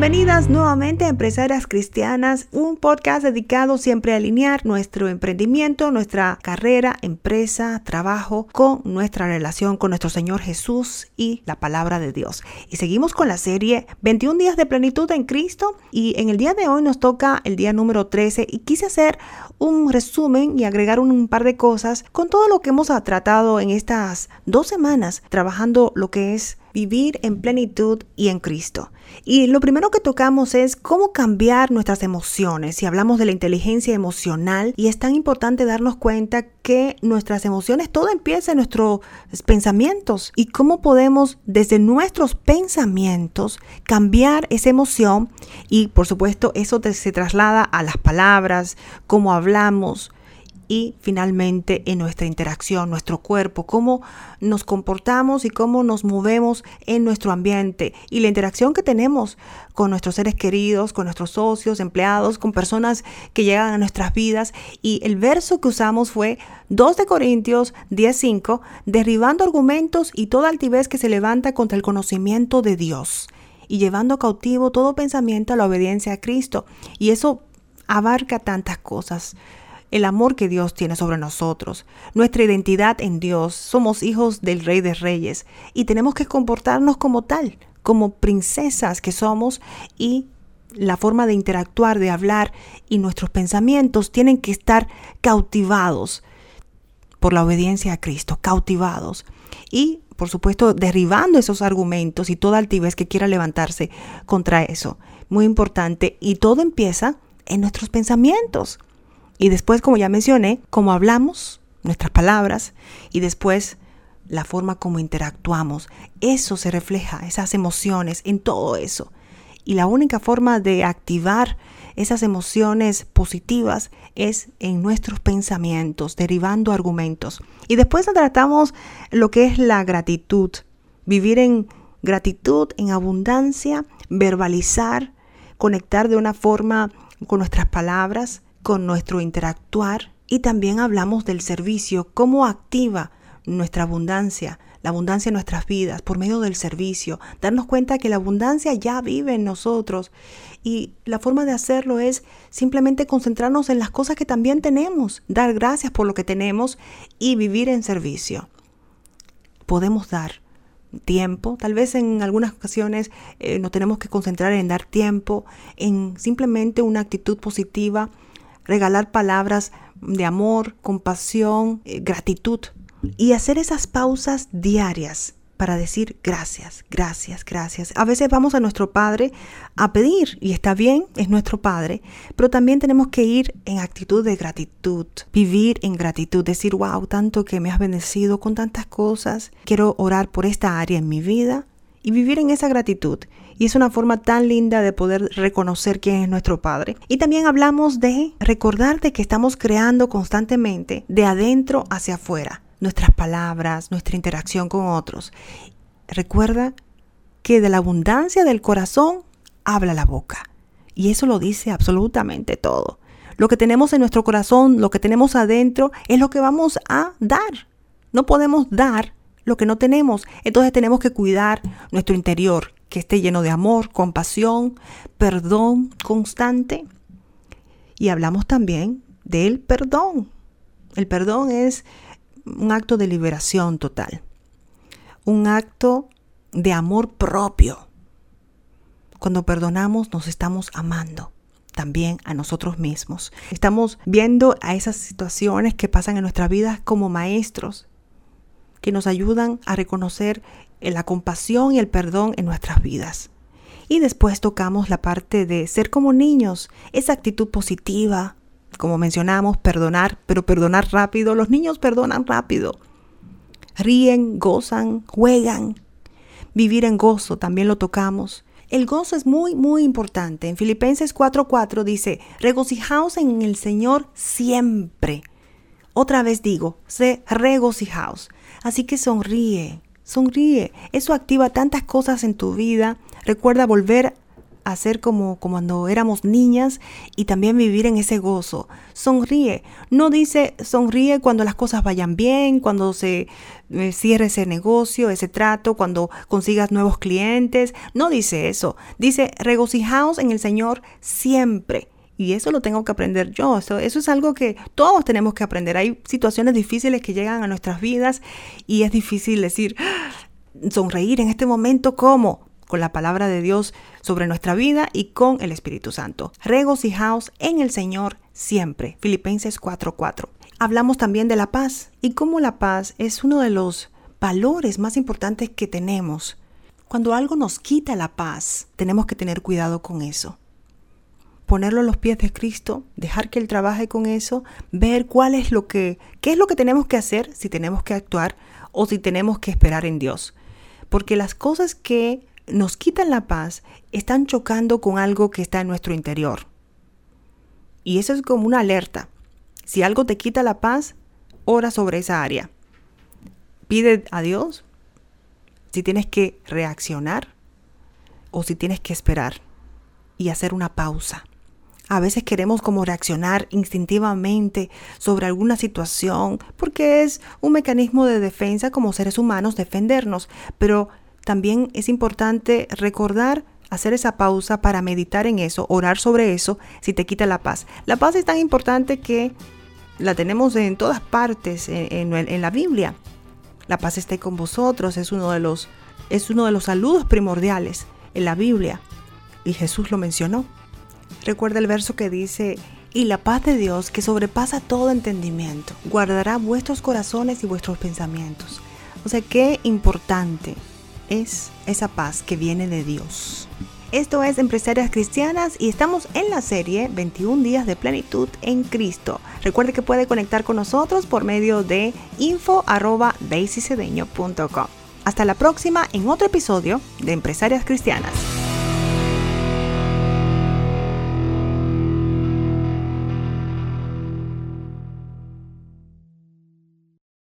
Bienvenidas nuevamente a Empresarias Cristianas, un podcast dedicado siempre a alinear nuestro emprendimiento, nuestra carrera, empresa, trabajo con nuestra relación con nuestro Señor Jesús y la palabra de Dios. Y seguimos con la serie 21 días de plenitud en Cristo y en el día de hoy nos toca el día número 13 y quise hacer un resumen y agregar un par de cosas con todo lo que hemos tratado en estas dos semanas trabajando lo que es vivir en plenitud y en Cristo. Y lo primero que tocamos es cómo cambiar nuestras emociones. Si hablamos de la inteligencia emocional, y es tan importante darnos cuenta que nuestras emociones, todo empieza en nuestros pensamientos y cómo podemos desde nuestros pensamientos cambiar esa emoción y por supuesto eso se traslada a las palabras, cómo hablamos, y finalmente en nuestra interacción, nuestro cuerpo, cómo nos comportamos y cómo nos movemos en nuestro ambiente y la interacción que tenemos con nuestros seres queridos, con nuestros socios, empleados, con personas que llegan a nuestras vidas. Y el verso que usamos fue 2 de Corintios 10:5, derribando argumentos y toda altivez que se levanta contra el conocimiento de Dios y llevando cautivo todo pensamiento a la obediencia a Cristo. Y eso abarca tantas cosas el amor que Dios tiene sobre nosotros, nuestra identidad en Dios. Somos hijos del Rey de Reyes y tenemos que comportarnos como tal, como princesas que somos y la forma de interactuar, de hablar y nuestros pensamientos tienen que estar cautivados por la obediencia a Cristo, cautivados. Y, por supuesto, derribando esos argumentos y toda altivez que quiera levantarse contra eso. Muy importante. Y todo empieza en nuestros pensamientos. Y después, como ya mencioné, cómo hablamos, nuestras palabras, y después la forma como interactuamos. Eso se refleja, esas emociones, en todo eso. Y la única forma de activar esas emociones positivas es en nuestros pensamientos, derivando argumentos. Y después tratamos lo que es la gratitud, vivir en gratitud, en abundancia, verbalizar, conectar de una forma con nuestras palabras, con nuestro interactuar y también hablamos del servicio, cómo activa nuestra abundancia, la abundancia en nuestras vidas por medio del servicio, darnos cuenta que la abundancia ya vive en nosotros y la forma de hacerlo es simplemente concentrarnos en las cosas que también tenemos, dar gracias por lo que tenemos y vivir en servicio. Podemos dar tiempo, tal vez en algunas ocasiones eh, nos tenemos que concentrar en dar tiempo, en simplemente una actitud positiva, regalar palabras de amor, compasión, eh, gratitud y hacer esas pausas diarias para decir gracias, gracias, gracias. A veces vamos a nuestro Padre a pedir y está bien, es nuestro Padre, pero también tenemos que ir en actitud de gratitud, vivir en gratitud, decir, wow, tanto que me has bendecido con tantas cosas, quiero orar por esta área en mi vida y vivir en esa gratitud. Y es una forma tan linda de poder reconocer quién es nuestro Padre. Y también hablamos de recordar de que estamos creando constantemente de adentro hacia afuera nuestras palabras, nuestra interacción con otros. Recuerda que de la abundancia del corazón habla la boca. Y eso lo dice absolutamente todo. Lo que tenemos en nuestro corazón, lo que tenemos adentro, es lo que vamos a dar. No podemos dar lo que no tenemos. Entonces tenemos que cuidar nuestro interior, que esté lleno de amor, compasión, perdón constante. Y hablamos también del perdón. El perdón es un acto de liberación total, un acto de amor propio. Cuando perdonamos nos estamos amando también a nosotros mismos. Estamos viendo a esas situaciones que pasan en nuestra vida como maestros que nos ayudan a reconocer la compasión y el perdón en nuestras vidas. Y después tocamos la parte de ser como niños, esa actitud positiva, como mencionamos, perdonar, pero perdonar rápido. Los niños perdonan rápido. Ríen, gozan, juegan. Vivir en gozo también lo tocamos. El gozo es muy, muy importante. En Filipenses 4:4 dice, regocijaos en el Señor siempre. Otra vez digo, sé regocijaos. Así que sonríe, sonríe. Eso activa tantas cosas en tu vida. Recuerda volver a ser como, como cuando éramos niñas y también vivir en ese gozo. Sonríe. No dice sonríe cuando las cosas vayan bien, cuando se eh, cierre ese negocio, ese trato, cuando consigas nuevos clientes. No dice eso. Dice regocijaos en el Señor siempre. Y eso lo tengo que aprender yo. Eso, eso es algo que todos tenemos que aprender. Hay situaciones difíciles que llegan a nuestras vidas y es difícil decir, ah, sonreír en este momento, ¿cómo? Con la palabra de Dios sobre nuestra vida y con el Espíritu Santo. Regocijaos en el Señor siempre. Filipenses 4:4. Hablamos también de la paz y cómo la paz es uno de los valores más importantes que tenemos. Cuando algo nos quita la paz, tenemos que tener cuidado con eso ponerlo a los pies de Cristo, dejar que Él trabaje con eso, ver cuál es lo que, qué es lo que tenemos que hacer, si tenemos que actuar o si tenemos que esperar en Dios. Porque las cosas que nos quitan la paz están chocando con algo que está en nuestro interior. Y eso es como una alerta. Si algo te quita la paz, ora sobre esa área. Pide a Dios si tienes que reaccionar o si tienes que esperar y hacer una pausa. A veces queremos reaccionar instintivamente sobre alguna situación porque es un mecanismo de defensa como seres humanos defendernos, pero también es importante recordar hacer esa pausa para meditar en eso, orar sobre eso, si te quita la paz. La paz es tan importante que la tenemos en todas partes en, en la Biblia. La paz esté con vosotros, es uno de los, es uno de los saludos primordiales en la Biblia. Y Jesús lo mencionó. Recuerda el verso que dice, y la paz de Dios, que sobrepasa todo entendimiento, guardará vuestros corazones y vuestros pensamientos. O sea, qué importante es esa paz que viene de Dios. Esto es Empresarias Cristianas y estamos en la serie 21 días de plenitud en Cristo. Recuerde que puede conectar con nosotros por medio de info Hasta la próxima en otro episodio de Empresarias Cristianas.